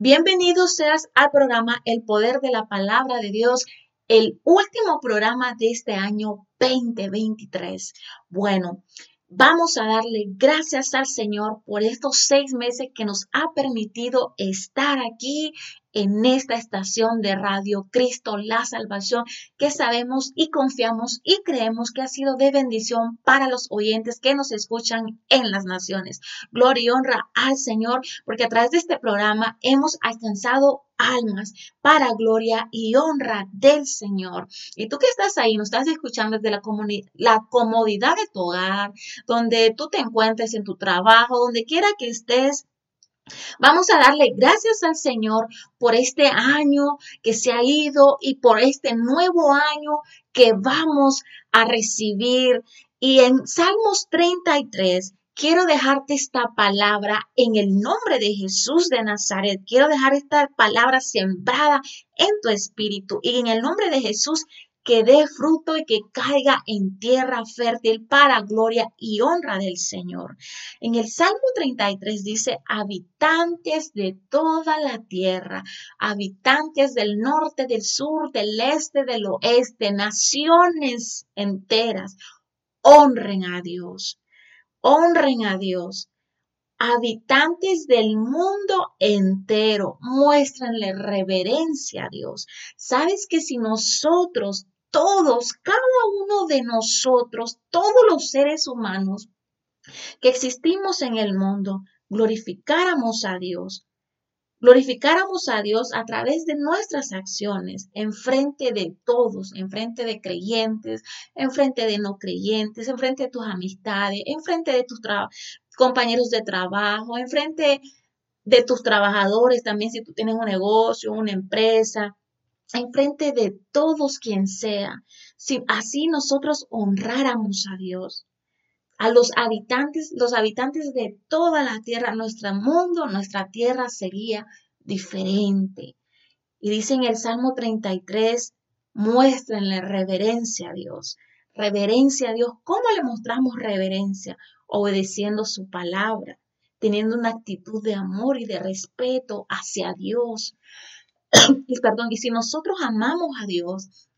Bienvenido seas al programa El Poder de la Palabra de Dios, el último programa de este año 2023. Bueno, vamos a darle gracias al Señor por estos seis meses que nos ha permitido estar aquí en esta estación de radio Cristo la Salvación que sabemos y confiamos y creemos que ha sido de bendición para los oyentes que nos escuchan en las naciones. Gloria y honra al Señor porque a través de este programa hemos alcanzado almas para gloria y honra del Señor. Y tú que estás ahí, nos estás escuchando desde la, la comodidad de tu hogar, donde tú te encuentres en tu trabajo, donde quiera que estés, Vamos a darle gracias al Señor por este año que se ha ido y por este nuevo año que vamos a recibir. Y en Salmos 33 quiero dejarte esta palabra en el nombre de Jesús de Nazaret. Quiero dejar esta palabra sembrada en tu espíritu y en el nombre de Jesús que dé fruto y que caiga en tierra fértil para gloria y honra del Señor. En el Salmo 33 dice, habitantes de toda la tierra, habitantes del norte, del sur, del este, del oeste, naciones enteras, honren a Dios, honren a Dios habitantes del mundo entero, muéstrenle reverencia a Dios. Sabes que si nosotros todos, cada uno de nosotros, todos los seres humanos que existimos en el mundo, glorificáramos a Dios, glorificáramos a Dios a través de nuestras acciones, en frente de todos, en frente de creyentes, en frente de no creyentes, en frente de tus amistades, en frente de tus compañeros de trabajo, en frente de tus trabajadores, también si tú tienes un negocio, una empresa, en frente de todos quien sea, si así nosotros honráramos a Dios, a los habitantes, los habitantes de toda la tierra, nuestro mundo, nuestra tierra sería diferente. Y dice en el Salmo 33, muéstrenle reverencia a Dios. Reverencia a Dios. ¿Cómo le mostramos reverencia? Obedeciendo su palabra, teniendo una actitud de amor y de respeto hacia Dios, y perdón, y si nosotros amamos a Dios,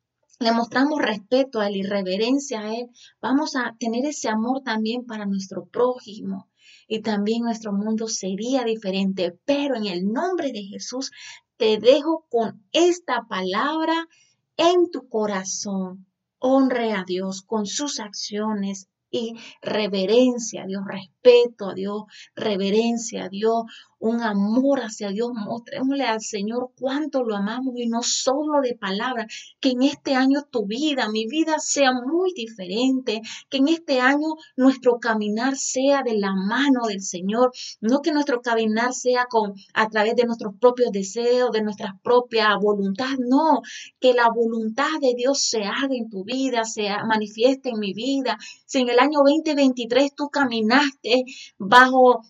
le mostramos respeto a Él y reverencia a Él, vamos a tener ese amor también para nuestro prójimo. Y también nuestro mundo sería diferente. Pero en el nombre de Jesús te dejo con esta palabra en tu corazón. Honre a Dios con sus acciones, y reverencia a Dios, respeto a Dios, reverencia a Dios, un amor hacia Dios. Mostrémosle al Señor cuánto lo amamos y no solo de palabras. Que en este año tu vida, mi vida sea muy diferente. Que en este año nuestro caminar sea de la mano del Señor. No que nuestro caminar sea con, a través de nuestros propios deseos, de nuestra propia voluntad. No, que la voluntad de Dios se haga en tu vida, se manifieste en mi vida. Si en el año 2023 tú caminaste bajo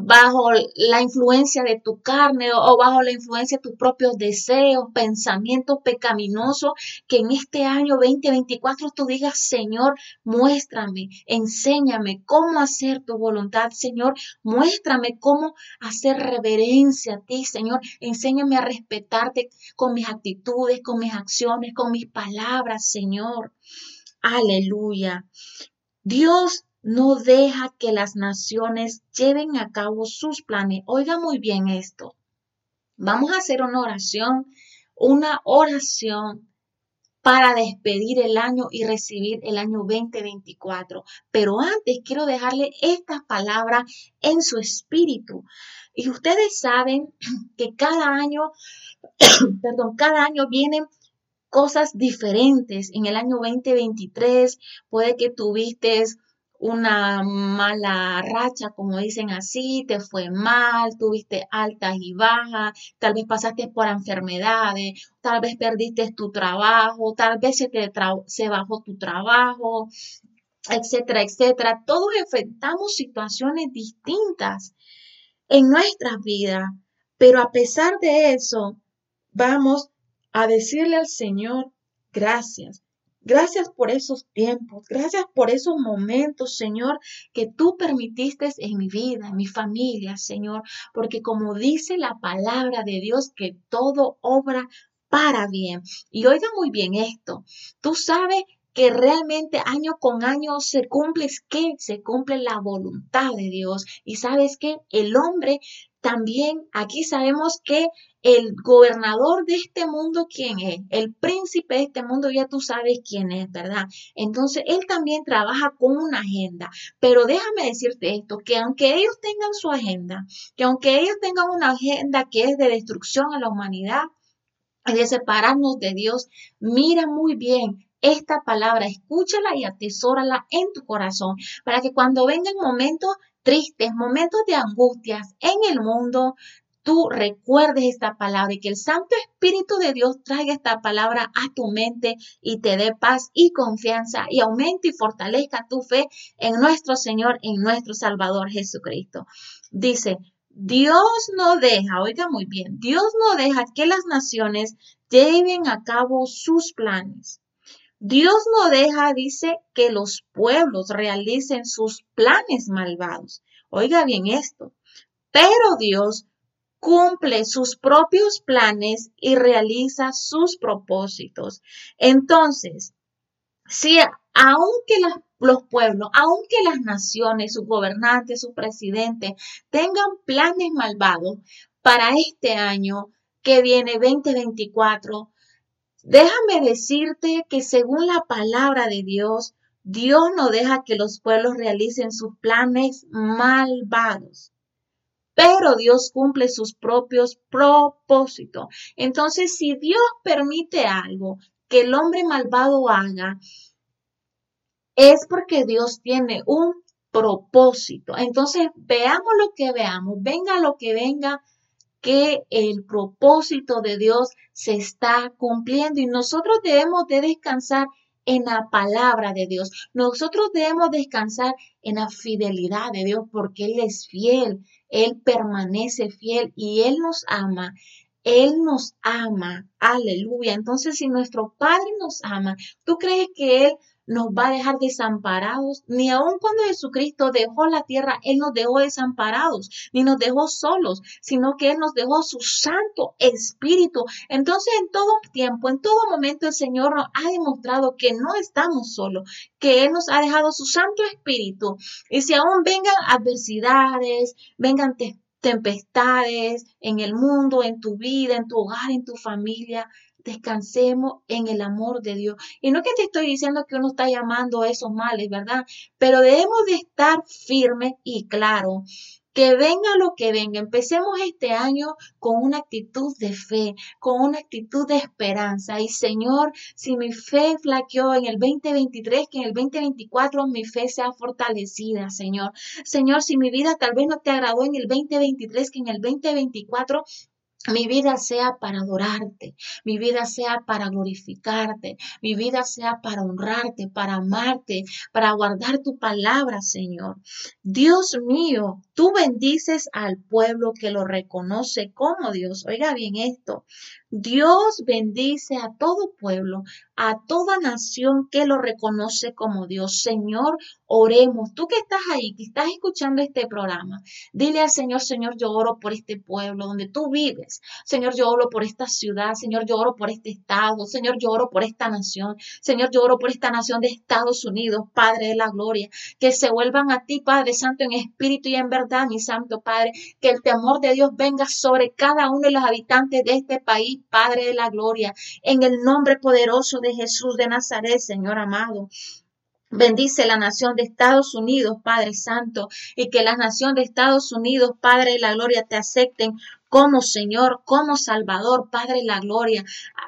bajo la influencia de tu carne o bajo la influencia de tus propios deseos, pensamientos pecaminosos, que en este año 2024 tú digas, Señor, muéstrame, enséñame cómo hacer tu voluntad, Señor, muéstrame cómo hacer reverencia a ti, Señor, enséñame a respetarte con mis actitudes, con mis acciones, con mis palabras, Señor. Aleluya. Dios no deja que las naciones lleven a cabo sus planes. Oiga muy bien esto. Vamos a hacer una oración, una oración para despedir el año y recibir el año 2024. Pero antes quiero dejarle estas palabras en su espíritu. Y ustedes saben que cada año, perdón, cada año vienen cosas diferentes. En el año 2023 puede que tuviste una mala racha, como dicen así, te fue mal, tuviste altas y bajas, tal vez pasaste por enfermedades, tal vez perdiste tu trabajo, tal vez se, te se bajó tu trabajo, etcétera, etcétera. Todos enfrentamos situaciones distintas en nuestras vidas, pero a pesar de eso, vamos a decirle al Señor gracias. Gracias por esos tiempos, gracias por esos momentos, Señor, que tú permitiste en mi vida, en mi familia, Señor, porque como dice la palabra de Dios, que todo obra para bien. Y oiga muy bien esto, tú sabes que realmente año con año se cumple, se cumple la voluntad de Dios. Y sabes que el hombre también, aquí sabemos que el gobernador de este mundo, ¿quién es? El príncipe de este mundo, ya tú sabes quién es, ¿verdad? Entonces, él también trabaja con una agenda. Pero déjame decirte esto, que aunque ellos tengan su agenda, que aunque ellos tengan una agenda que es de destrucción a la humanidad, de separarnos de Dios, mira muy bien esta palabra, escúchala y atesórala en tu corazón, para que cuando vengan momentos tristes, momentos de angustias en el mundo, tú recuerdes esta palabra y que el Santo Espíritu de Dios traiga esta palabra a tu mente y te dé paz y confianza y aumente y fortalezca tu fe en nuestro Señor, en nuestro Salvador Jesucristo. Dice, Dios no deja, oiga muy bien, Dios no deja que las naciones lleven a cabo sus planes. Dios no deja, dice, que los pueblos realicen sus planes malvados. Oiga bien esto. Pero Dios cumple sus propios planes y realiza sus propósitos. Entonces, si aunque los pueblos, aunque las naciones, sus gobernantes, sus presidentes tengan planes malvados para este año que viene 2024, déjame decirte que según la palabra de Dios, Dios no deja que los pueblos realicen sus planes malvados pero Dios cumple sus propios propósitos. Entonces, si Dios permite algo que el hombre malvado haga, es porque Dios tiene un propósito. Entonces, veamos lo que veamos, venga lo que venga, que el propósito de Dios se está cumpliendo y nosotros debemos de descansar en la palabra de Dios. Nosotros debemos descansar en la fidelidad de Dios porque Él es fiel. Él permanece fiel y Él nos ama. Él nos ama. Aleluya. Entonces, si nuestro Padre nos ama, ¿tú crees que Él nos va a dejar desamparados, ni aun cuando Jesucristo dejó la tierra, Él nos dejó desamparados, ni nos dejó solos, sino que Él nos dejó su Santo Espíritu. Entonces, en todo tiempo, en todo momento, el Señor nos ha demostrado que no estamos solos, que Él nos ha dejado su Santo Espíritu. Y si aún vengan adversidades, vengan tempestades en el mundo, en tu vida, en tu hogar, en tu familia, descansemos en el amor de Dios. Y no que te estoy diciendo que uno está llamando a esos males, ¿verdad? Pero debemos de estar firmes y claros que venga lo que venga, empecemos este año con una actitud de fe, con una actitud de esperanza. Y Señor, si mi fe flaqueó en el 2023, que en el 2024 mi fe sea fortalecida, Señor. Señor, si mi vida tal vez no te agradó en el 2023, que en el 2024 mi vida sea para adorarte, mi vida sea para glorificarte, mi vida sea para honrarte, para amarte, para guardar tu palabra, Señor. Dios mío, tú bendices al pueblo que lo reconoce como Dios. Oiga bien esto. Dios bendice a todo pueblo, a toda nación que lo reconoce como Dios. Señor, oremos. Tú que estás ahí, que estás escuchando este programa, dile al Señor, Señor, yo oro por este pueblo donde tú vives. Señor, yo oro por esta ciudad. Señor, yo oro por este estado. Señor, yo oro por esta nación. Señor, yo oro por esta nación de Estados Unidos, Padre de la gloria. Que se vuelvan a ti, Padre Santo, en espíritu y en verdad, mi Santo Padre. Que el temor de Dios venga sobre cada uno de los habitantes de este país, Padre de la gloria. En el nombre poderoso de Jesús de Nazaret, Señor amado. Bendice la nación de Estados Unidos, Padre Santo, y que la nación de Estados Unidos, Padre de la Gloria, te acepten como Señor, como Salvador, Padre de la Gloria.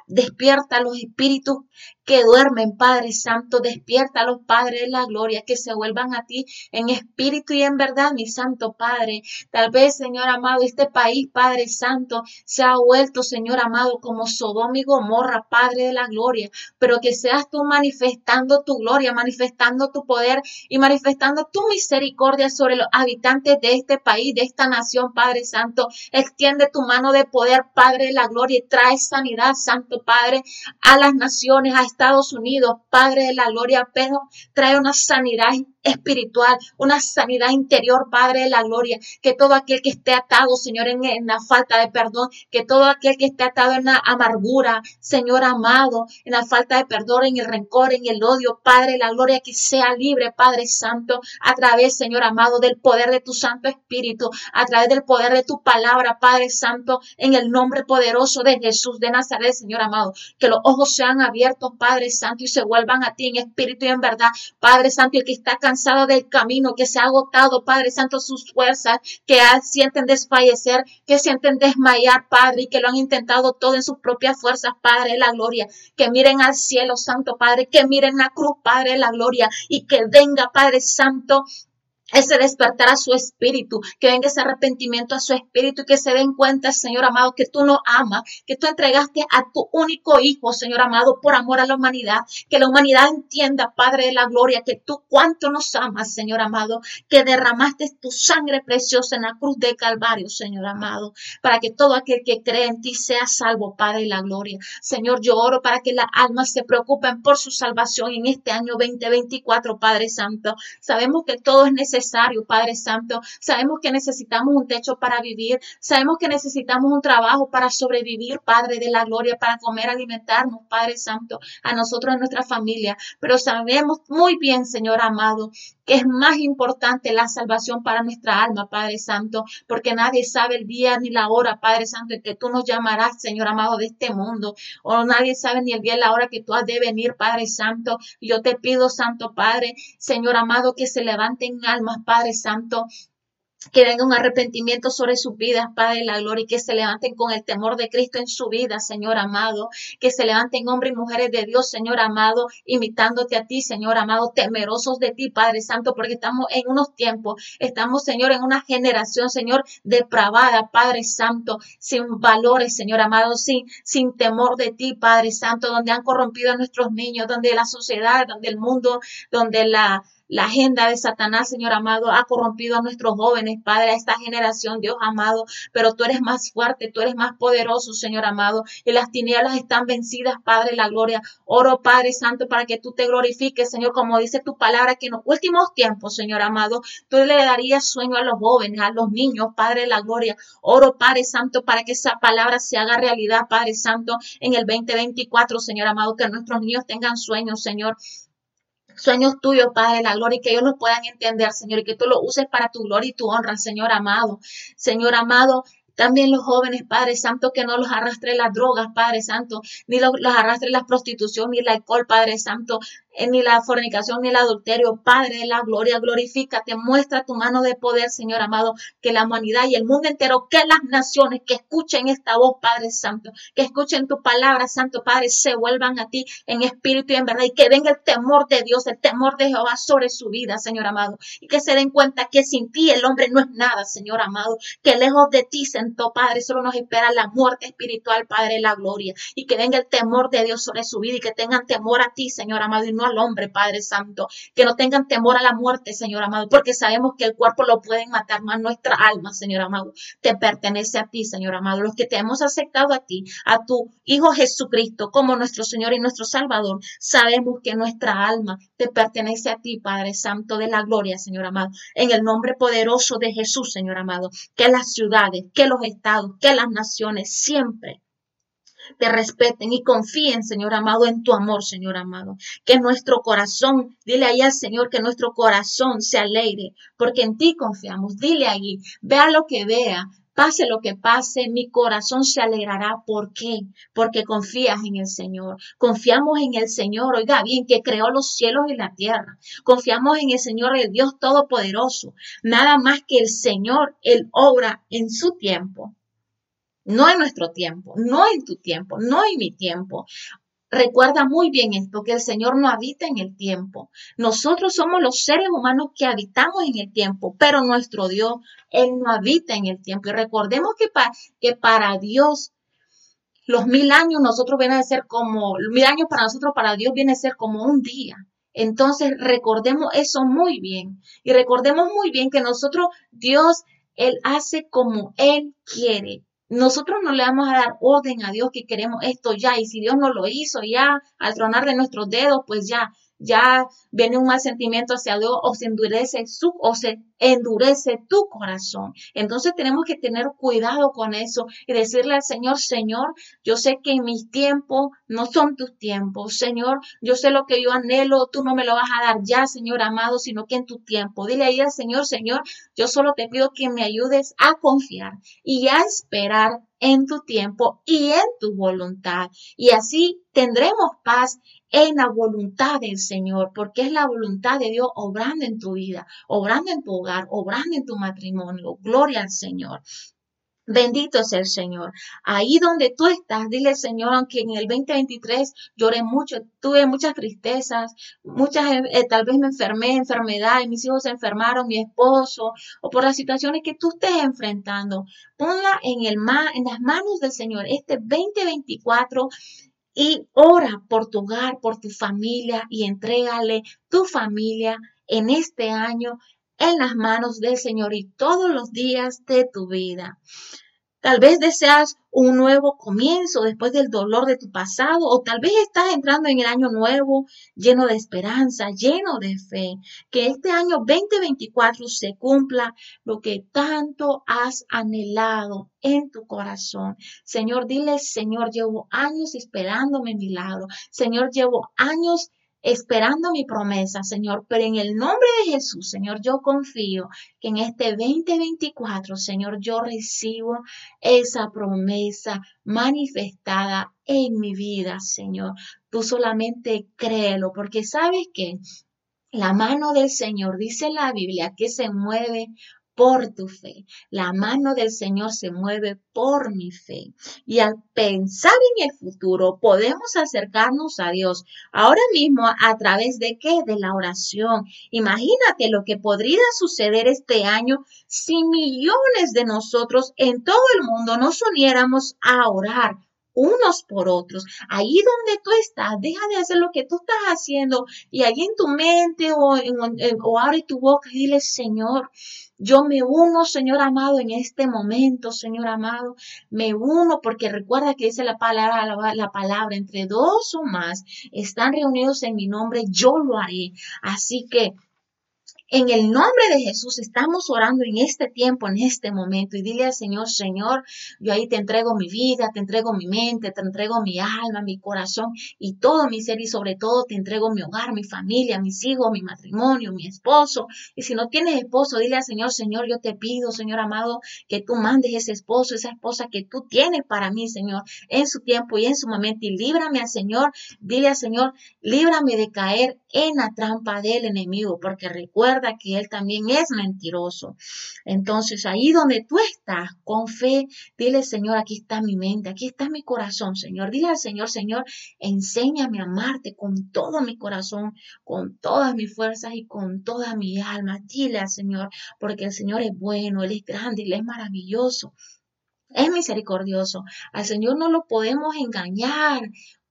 Despierta los espíritus que duermen, Padre Santo, despierta a los Padres de la gloria, que se vuelvan a ti en espíritu y en verdad, mi Santo Padre. Tal vez, Señor amado, este país, Padre Santo, se ha vuelto, Señor amado, como Sodoma y Gomorra, Padre de la gloria, pero que seas tú manifestando tu gloria, manifestando tu poder y manifestando tu misericordia sobre los habitantes de este país, de esta nación, Padre Santo. Extiende extiende tu mano de poder, Padre de la gloria, y trae sanidad, Santo Padre, a las naciones, a Estados Unidos, Padre de la gloria, pero trae una sanidad espiritual, una sanidad interior, Padre de la gloria, que todo aquel que esté atado, Señor, en, la falta de perdón, que todo aquel que esté atado en la amargura, Señor amado, en la falta de perdón, en el rencor, en el odio, Padre de la gloria, que sea libre, Padre Santo, a través, Señor amado, del poder de tu Santo Espíritu, a través del poder de tu palabra, Padre Santo, en el nombre poderoso de Jesús de Nazaret, Señor amado, que los ojos sean abiertos, Padre Santo, y se vuelvan a ti en espíritu y en verdad, Padre Santo, el que está cansado del camino, que se ha agotado, Padre Santo, sus fuerzas, que sienten desfallecer, que sienten desmayar, Padre, y que lo han intentado todo en sus propias fuerzas, Padre de la gloria, que miren al cielo, Santo Padre, que miren la cruz, Padre de la gloria, y que venga, Padre Santo, ese despertar a su espíritu, que venga ese arrepentimiento a su espíritu y que se den cuenta, Señor amado, que tú no amas, que tú entregaste a tu único hijo, Señor amado, por amor a la humanidad, que la humanidad entienda, Padre de la gloria, que tú cuánto nos amas, Señor amado, que derramaste tu sangre preciosa en la cruz de Calvario, Señor amado, para que todo aquel que cree en ti sea salvo, Padre de la gloria. Señor, yo oro para que las almas se preocupen por su salvación en este año 2024, Padre Santo. Sabemos que todo es necesario Padre Santo. Sabemos que necesitamos un techo para vivir. Sabemos que necesitamos un trabajo para sobrevivir, Padre de la gloria, para comer, alimentarnos, Padre Santo, a nosotros, a nuestra familia. Pero sabemos muy bien, Señor amado, que es más importante la salvación para nuestra alma, Padre Santo, porque nadie sabe el día ni la hora, Padre Santo, en que tú nos llamarás, Señor amado, de este mundo, o nadie sabe ni el día ni la hora que tú has de venir, Padre Santo. Yo te pido, Santo Padre, Señor amado, que se levanten almas, Padre Santo, que venga un arrepentimiento sobre sus vidas, Padre de la gloria, y que se levanten con el temor de Cristo en su vida, Señor amado, que se levanten hombres y mujeres de Dios, Señor amado, imitándote a ti, Señor amado, temerosos de ti, Padre Santo, porque estamos en unos tiempos, estamos, Señor, en una generación, Señor, depravada, Padre Santo, sin valores, Señor amado, sin, sin temor de ti, Padre Santo, donde han corrompido a nuestros niños, donde la sociedad, donde el mundo, donde la, la agenda de Satanás, Señor amado, ha corrompido a nuestros jóvenes, Padre, a esta generación, Dios amado, pero tú eres más fuerte, tú eres más poderoso, Señor amado, y las tinieblas están vencidas, Padre, la gloria. Oro, Padre Santo, para que tú te glorifiques, Señor, como dice tu palabra, que en los últimos tiempos, Señor amado, tú le darías sueño a los jóvenes, a los niños, Padre, la gloria. Oro, Padre Santo, para que esa palabra se haga realidad, Padre Santo, en el 2024, Señor amado, que nuestros niños tengan sueños, Señor sueños tuyos, Padre la gloria, y que ellos los puedan entender, Señor, y que tú lo uses para tu gloria y tu honra, Señor amado. Señor amado, también los jóvenes, Padre Santo, que no los arrastre las drogas, Padre Santo, ni los, los arrastre la prostitución, ni el alcohol, Padre Santo, ni la fornicación ni el adulterio. Padre de la gloria, glorifícate, muestra tu mano de poder, Señor amado, que la humanidad y el mundo entero, que las naciones que escuchen esta voz, Padre Santo, que escuchen tu palabra, Santo Padre, se vuelvan a ti en espíritu y en verdad y que venga el temor de Dios, el temor de Jehová sobre su vida, Señor amado, y que se den cuenta que sin ti el hombre no es nada, Señor amado, que lejos de ti, Santo Padre, solo nos espera la muerte espiritual, Padre de la gloria, y que venga el temor de Dios sobre su vida y que tengan temor a ti, Señor amado, y no al hombre, Padre Santo, que no tengan temor a la muerte, Señor amado, porque sabemos que el cuerpo lo pueden matar, más nuestra alma, Señor amado, te pertenece a ti, Señor amado. Los que te hemos aceptado a ti, a tu Hijo Jesucristo, como nuestro Señor y nuestro Salvador, sabemos que nuestra alma te pertenece a ti, Padre Santo de la gloria, Señor amado, en el nombre poderoso de Jesús, Señor amado, que las ciudades, que los estados, que las naciones siempre te respeten y confíen, Señor amado, en tu amor, Señor amado. Que nuestro corazón, dile ahí al Señor que nuestro corazón se alegre, porque en ti confiamos. Dile ahí, vea lo que vea, pase lo que pase, mi corazón se alegrará. ¿Por qué? Porque confías en el Señor. Confiamos en el Señor, oiga bien, que creó los cielos y la tierra. Confiamos en el Señor, el Dios Todopoderoso. Nada más que el Señor, Él obra en su tiempo no en nuestro tiempo, no en tu tiempo, no en mi tiempo. Recuerda muy bien esto, que el Señor no habita en el tiempo. Nosotros somos los seres humanos que habitamos en el tiempo, pero nuestro Dios, Él no habita en el tiempo. Y recordemos que, que para Dios los mil años nosotros vienen a ser como, mil años para nosotros, para Dios viene a ser como un día. Entonces recordemos eso muy bien y recordemos muy bien que nosotros, Dios, Él hace como Él quiere nosotros no le vamos a dar orden a Dios que queremos esto ya, y si Dios no lo hizo ya, al tronar de nuestros dedos, pues ya, ya viene un mal sentimiento hacia Dios o se endurece su o se endurece tu corazón. Entonces tenemos que tener cuidado con eso y decirle al Señor, Señor, yo sé que mis tiempos no son tus tiempos. Señor, yo sé lo que yo anhelo, tú no me lo vas a dar ya, Señor amado, sino que en tu tiempo. Dile ahí al Señor, Señor, yo solo te pido que me ayudes a confiar y a esperar en tu tiempo y en tu voluntad. Y así tendremos paz en la voluntad del Señor, porque es la voluntad de Dios obrando en tu vida, obrando en tu hogar, obrando en tu matrimonio. Gloria al Señor. Bendito sea el Señor. Ahí donde tú estás, dile Señor, aunque en el 2023 lloré mucho, tuve muchas tristezas, muchas, eh, tal vez me enfermé, enfermedad, y mis hijos se enfermaron, mi esposo, o por las situaciones que tú estés enfrentando. Ponla en, el en las manos del Señor este 2024 y ora por tu hogar, por tu familia y entrégale tu familia en este año en las manos del Señor y todos los días de tu vida. Tal vez deseas un nuevo comienzo después del dolor de tu pasado o tal vez estás entrando en el año nuevo lleno de esperanza, lleno de fe. Que este año 2024 se cumpla lo que tanto has anhelado en tu corazón. Señor, dile, Señor, llevo años esperándome milagro. Señor, llevo años esperando mi promesa, Señor, pero en el nombre de Jesús, Señor, yo confío que en este 2024, Señor, yo recibo esa promesa manifestada en mi vida, Señor. Tú solamente créelo, porque sabes que la mano del Señor, dice la Biblia, que se mueve por tu fe. La mano del Señor se mueve por mi fe. Y al pensar en el futuro, podemos acercarnos a Dios ahora mismo a través de qué? De la oración. Imagínate lo que podría suceder este año si millones de nosotros en todo el mundo nos uniéramos a orar unos por otros. Ahí donde tú estás, deja de hacer lo que tú estás haciendo y ahí en tu mente o, abre tu boca y dile, Señor, yo me uno, Señor amado, en este momento, Señor amado, me uno porque recuerda que dice la palabra, la, la palabra, entre dos o más están reunidos en mi nombre, yo lo haré. Así que en el nombre de Jesús estamos orando en este tiempo, en este momento, y dile al Señor, Señor, yo ahí te entrego mi vida, te entrego mi mente, te entrego mi alma, mi corazón y todo mi ser, y sobre todo te entrego mi hogar, mi familia, mis hijos, mi matrimonio, mi esposo. Y si no tienes esposo, dile al Señor, Señor, yo te pido, Señor amado, que tú mandes ese esposo, esa esposa que tú tienes para mí, Señor, en su tiempo y en su momento, y líbrame al Señor, dile al Señor, líbrame de caer en la trampa del enemigo, porque recuerda que Él también es mentiroso. Entonces, ahí donde tú estás, con fe, dile, Señor, aquí está mi mente, aquí está mi corazón, Señor. Dile al Señor, Señor, enséñame a amarte con todo mi corazón, con todas mis fuerzas y con toda mi alma. Dile al Señor, porque el Señor es bueno, Él es grande, Él es maravilloso. Es misericordioso. Al Señor no lo podemos engañar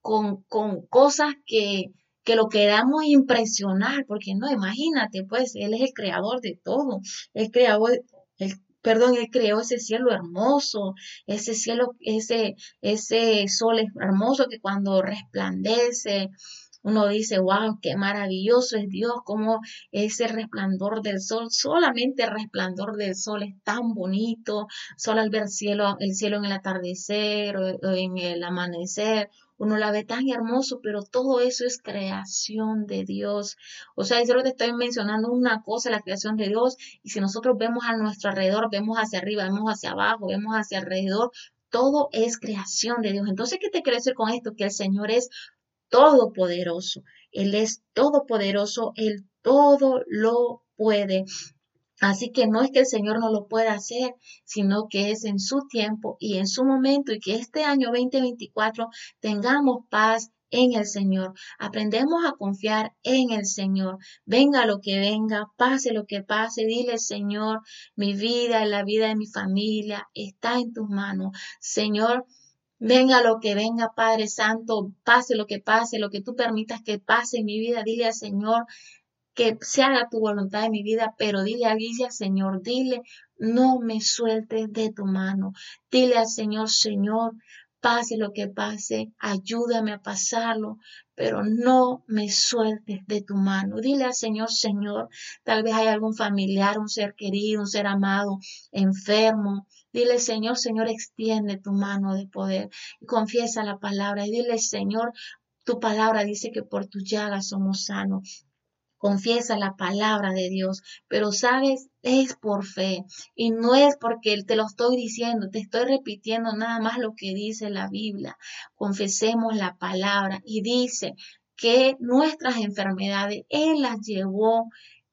con, con cosas que, que lo queramos impresionar, porque no, imagínate, pues Él es el creador de todo, Él creó, el, perdón, Él creó ese cielo hermoso, ese cielo, ese, ese sol hermoso que cuando resplandece, uno dice, wow, qué maravilloso es Dios, como ese resplandor del sol, solamente el resplandor del sol es tan bonito, solo al ver cielo, el cielo en el atardecer o en el amanecer, uno la ve tan hermoso, pero todo eso es creación de Dios. O sea, yo te estoy mencionando una cosa, la creación de Dios, y si nosotros vemos a nuestro alrededor, vemos hacia arriba, vemos hacia abajo, vemos hacia alrededor, todo es creación de Dios. Entonces, ¿qué te quiere decir con esto? Que el Señor es todopoderoso. Él es todopoderoso, Él todo lo puede. Así que no es que el Señor no lo pueda hacer, sino que es en su tiempo y en su momento y que este año 2024 tengamos paz en el Señor. Aprendemos a confiar en el Señor. Venga lo que venga, pase lo que pase, dile Señor, mi vida y la vida de mi familia está en tus manos. Señor, Venga lo que venga, Padre Santo, pase lo que pase, lo que tú permitas que pase en mi vida, dile al Señor, que se haga tu voluntad en mi vida, pero dile a Guilla, Señor, dile, no me sueltes de tu mano. Dile al Señor, Señor, pase lo que pase, ayúdame a pasarlo, pero no me sueltes de tu mano. Dile al Señor, Señor, tal vez hay algún familiar, un ser querido, un ser amado, enfermo. Dile, Señor, Señor, extiende tu mano de poder confiesa la palabra y dile, Señor, tu palabra dice que por tu llaga somos sanos confiesa la palabra de Dios, pero sabes, es por fe. Y no es porque te lo estoy diciendo, te estoy repitiendo nada más lo que dice la Biblia. Confesemos la palabra y dice que nuestras enfermedades Él las llevó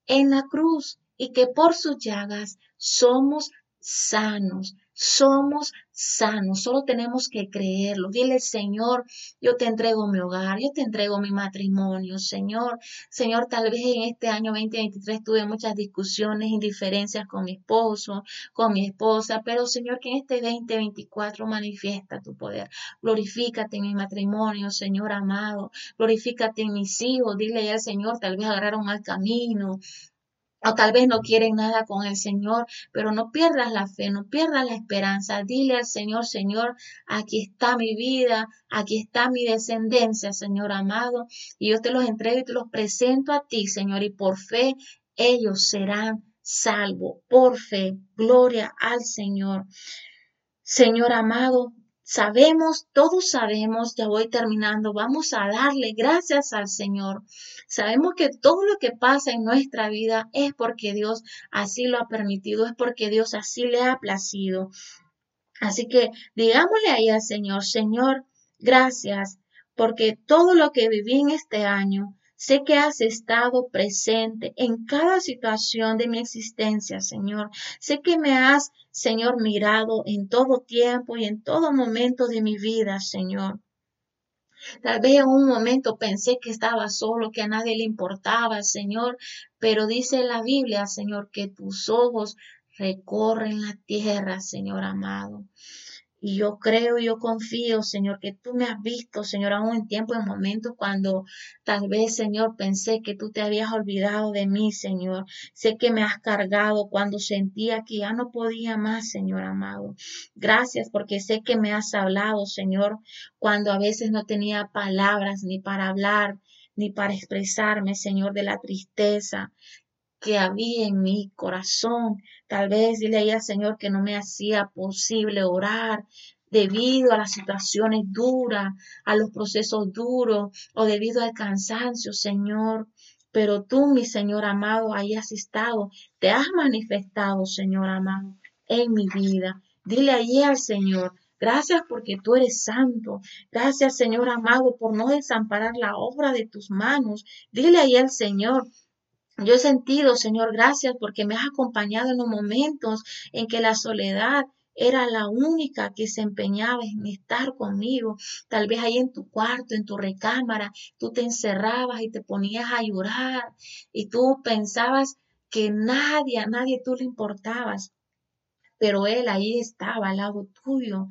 en la cruz y que por sus llagas somos sanos somos sanos, solo tenemos que creerlo. Dile, Señor, yo te entrego mi hogar, yo te entrego mi matrimonio, Señor. Señor, tal vez en este año 2023 tuve muchas discusiones, indiferencias con mi esposo, con mi esposa, pero Señor, que en este 2024 manifiesta tu poder. Glorifícate en mi matrimonio, Señor amado. Glorifícate en mis hijos. Dile al Señor, tal vez agarraron mal camino o tal vez no quieren nada con el Señor, pero no pierdas la fe, no pierdas la esperanza. Dile al Señor, Señor, aquí está mi vida, aquí está mi descendencia, Señor amado, y yo te los entrego y te los presento a ti, Señor, y por fe ellos serán salvos, por fe. Gloria al Señor. Señor amado, Sabemos, todos sabemos, ya voy terminando, vamos a darle gracias al Señor. Sabemos que todo lo que pasa en nuestra vida es porque Dios así lo ha permitido, es porque Dios así le ha placido. Así que digámosle ahí al Señor, Señor, gracias, porque todo lo que viví en este año, Sé que has estado presente en cada situación de mi existencia, Señor. Sé que me has, Señor, mirado en todo tiempo y en todo momento de mi vida, Señor. Tal vez en un momento pensé que estaba solo, que a nadie le importaba, Señor, pero dice la Biblia, Señor, que tus ojos recorren la tierra, Señor amado. Y yo creo, yo confío, Señor, que tú me has visto, Señor, aún en tiempo, en momentos cuando tal vez, Señor, pensé que tú te habías olvidado de mí, Señor. Sé que me has cargado cuando sentía que ya no podía más, Señor amado. Gracias porque sé que me has hablado, Señor, cuando a veces no tenía palabras ni para hablar, ni para expresarme, Señor, de la tristeza que había en mi corazón. Tal vez dile ahí al Señor que no me hacía posible orar debido a las situaciones duras, a los procesos duros o debido al cansancio, Señor. Pero tú, mi Señor amado, ahí has estado, te has manifestado, Señor amado, en mi vida. Dile ahí al Señor, Gracias porque tú eres santo. Gracias, Señor amado, por no desamparar la obra de tus manos. Dile ahí al Señor, yo he sentido, Señor, gracias porque me has acompañado en los momentos en que la soledad era la única que se empeñaba en estar conmigo. Tal vez ahí en tu cuarto, en tu recámara, tú te encerrabas y te ponías a llorar y tú pensabas que nadie, a nadie tú le importabas. Pero Él ahí estaba al lado tuyo.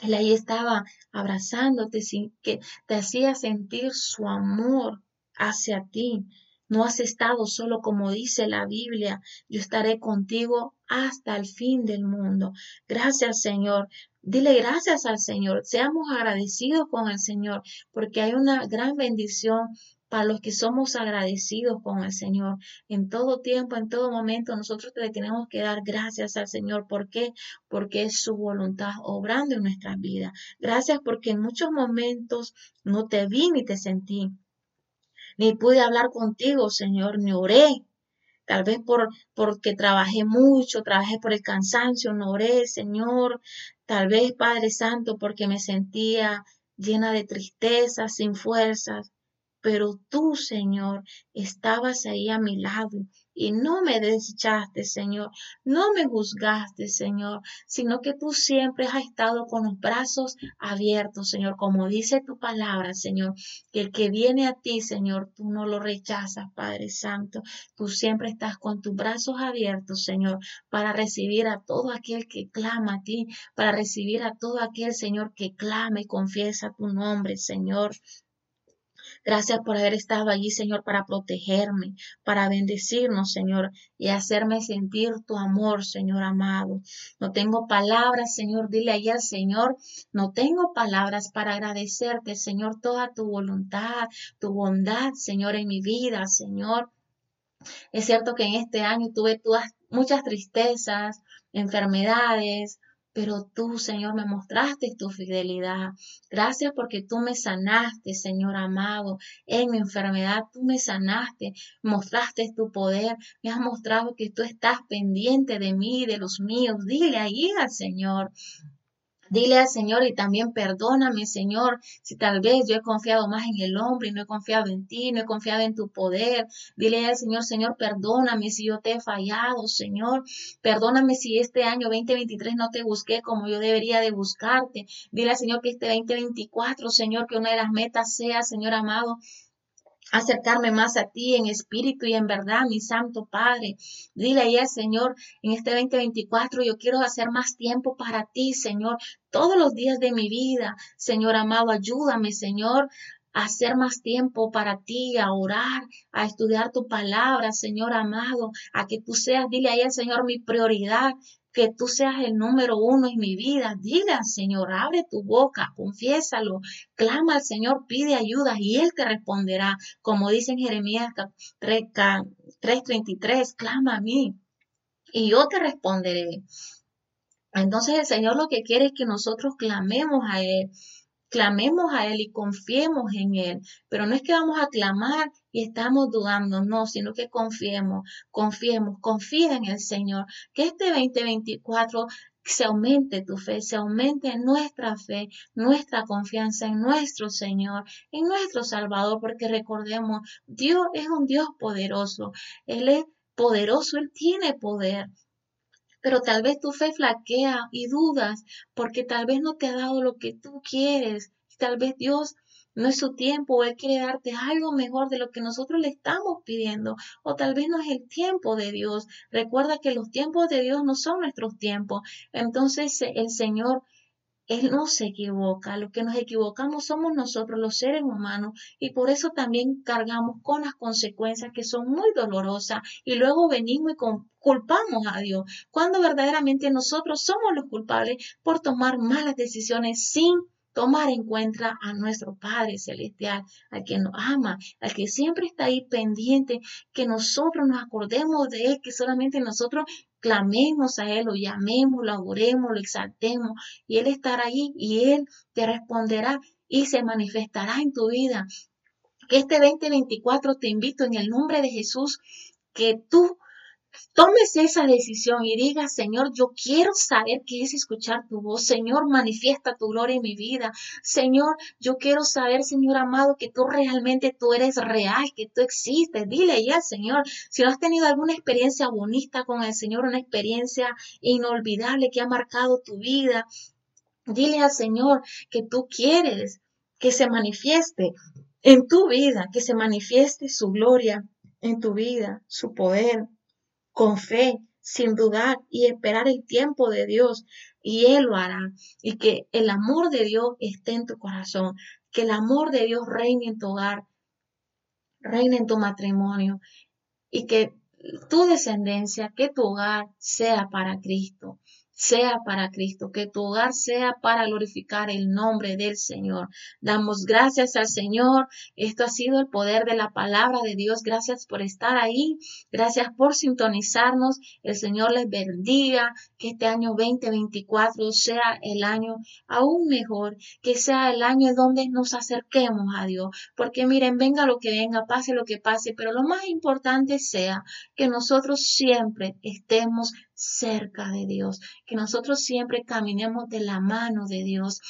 Él ahí estaba abrazándote sin que te hacía sentir su amor hacia ti. No has estado solo como dice la Biblia, yo estaré contigo hasta el fin del mundo. Gracias Señor. Dile gracias al Señor. Seamos agradecidos con el Señor porque hay una gran bendición para los que somos agradecidos con el Señor. En todo tiempo, en todo momento, nosotros le tenemos que dar gracias al Señor. ¿Por qué? Porque es su voluntad obrando en nuestras vidas. Gracias porque en muchos momentos no te vi ni te sentí ni pude hablar contigo, Señor, ni oré. Tal vez por, porque trabajé mucho, trabajé por el cansancio, no oré, Señor. Tal vez, Padre Santo, porque me sentía llena de tristeza, sin fuerzas. Pero tú, Señor, estabas ahí a mi lado y no me desechaste, Señor, no me juzgaste, Señor, sino que tú siempre has estado con los brazos abiertos, Señor, como dice tu palabra, Señor, que el que viene a ti, Señor, tú no lo rechazas, Padre Santo, tú siempre estás con tus brazos abiertos, Señor, para recibir a todo aquel que clama a ti, para recibir a todo aquel, Señor, que clama y confiesa tu nombre, Señor. Gracias por haber estado allí, Señor, para protegerme, para bendecirnos, Señor, y hacerme sentir tu amor, Señor amado. No tengo palabras, Señor, dile al Señor, no tengo palabras para agradecerte, Señor, toda tu voluntad, tu bondad, Señor, en mi vida, Señor. Es cierto que en este año tuve todas, muchas tristezas, enfermedades, pero tú, Señor, me mostraste tu fidelidad. Gracias porque tú me sanaste, Señor amado, en mi enfermedad. Tú me sanaste, mostraste tu poder, me has mostrado que tú estás pendiente de mí, de los míos. Dile ahí al Señor, Dile al Señor y también perdóname, Señor, si tal vez yo he confiado más en el hombre y no he confiado en ti, no he confiado en tu poder. Dile al Señor, Señor, perdóname si yo te he fallado, Señor. Perdóname si este año 2023 no te busqué como yo debería de buscarte. Dile al Señor que este 2024, Señor, que una de las metas sea, Señor amado, acercarme más a ti en espíritu y en verdad, mi Santo Padre. Dile ahí al Señor, en este 2024 yo quiero hacer más tiempo para ti, Señor, todos los días de mi vida. Señor amado, ayúdame, Señor, a hacer más tiempo para ti, a orar, a estudiar tu palabra, Señor amado, a que tú seas, dile ahí al Señor, mi prioridad, que tú seas el número uno en mi vida. Diga, Señor, abre tu boca, confiésalo, clama al Señor, pide ayuda y Él te responderá. Como dice en Jeremías 3:33, clama a mí y yo te responderé. Entonces el Señor lo que quiere es que nosotros clamemos a Él clamemos a Él y confiemos en Él. Pero no es que vamos a clamar y estamos dudando, no, sino que confiemos, confiemos, confía en el Señor. Que este 2024 se aumente tu fe, se aumente nuestra fe, nuestra confianza en nuestro Señor, en nuestro Salvador, porque recordemos, Dios es un Dios poderoso, Él es poderoso, Él tiene poder pero tal vez tu fe flaquea y dudas porque tal vez no te ha dado lo que tú quieres. Tal vez Dios no es su tiempo Él quiere darte algo mejor de lo que nosotros le estamos pidiendo o tal vez no es el tiempo de Dios. Recuerda que los tiempos de Dios no son nuestros tiempos. Entonces el Señor él no se equivoca, lo que nos equivocamos somos nosotros los seres humanos y por eso también cargamos con las consecuencias que son muy dolorosas y luego venimos y culpamos a Dios, cuando verdaderamente nosotros somos los culpables por tomar malas decisiones sin tomar en cuenta a nuestro Padre Celestial, al que nos ama, al que siempre está ahí pendiente, que nosotros nos acordemos de Él, que solamente nosotros clamemos a Él, lo llamemos, lo adoremos, lo exaltemos, y Él estará ahí y Él te responderá y se manifestará en tu vida. Este 2024 te invito en el nombre de Jesús, que tú tomes esa decisión y digas, Señor, yo quiero saber qué es escuchar tu voz. Señor, manifiesta tu gloria en mi vida. Señor, yo quiero saber, Señor amado, que tú realmente tú eres real, que tú existes. Dile ya, Señor, si no has tenido alguna experiencia bonita con el Señor, una experiencia inolvidable que ha marcado tu vida, dile al Señor que tú quieres que se manifieste en tu vida, que se manifieste su gloria en tu vida, su poder, con fe, sin dudar y esperar el tiempo de Dios y Él lo hará. Y que el amor de Dios esté en tu corazón, que el amor de Dios reine en tu hogar, reine en tu matrimonio y que tu descendencia, que tu hogar sea para Cristo sea para Cristo, que tu hogar sea para glorificar el nombre del Señor. Damos gracias al Señor. Esto ha sido el poder de la palabra de Dios. Gracias por estar ahí. Gracias por sintonizarnos. El Señor les bendiga. Que este año 2024 sea el año aún mejor. Que sea el año donde nos acerquemos a Dios. Porque miren, venga lo que venga, pase lo que pase. Pero lo más importante sea que nosotros siempre estemos cerca de Dios, que nosotros siempre caminemos de la mano de Dios,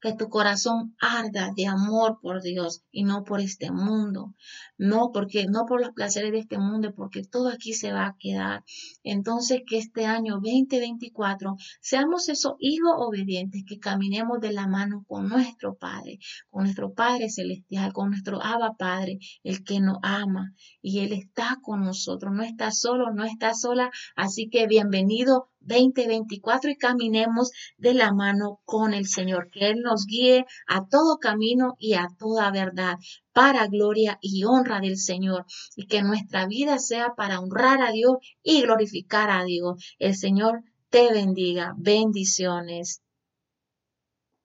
que tu corazón arda de amor por Dios y no por este mundo. No porque no por los placeres de este mundo, porque todo aquí se va a quedar. Entonces que este año 2024 seamos esos hijos obedientes que caminemos de la mano con nuestro Padre, con nuestro Padre celestial, con nuestro Abba Padre, el que nos ama y él está con nosotros, no está solo, no está sola, así que bienvenido 2024 y caminemos de la mano con el Señor, que Él nos guíe a todo camino y a toda verdad para gloria y honra del Señor y que nuestra vida sea para honrar a Dios y glorificar a Dios. El Señor te bendiga. Bendiciones.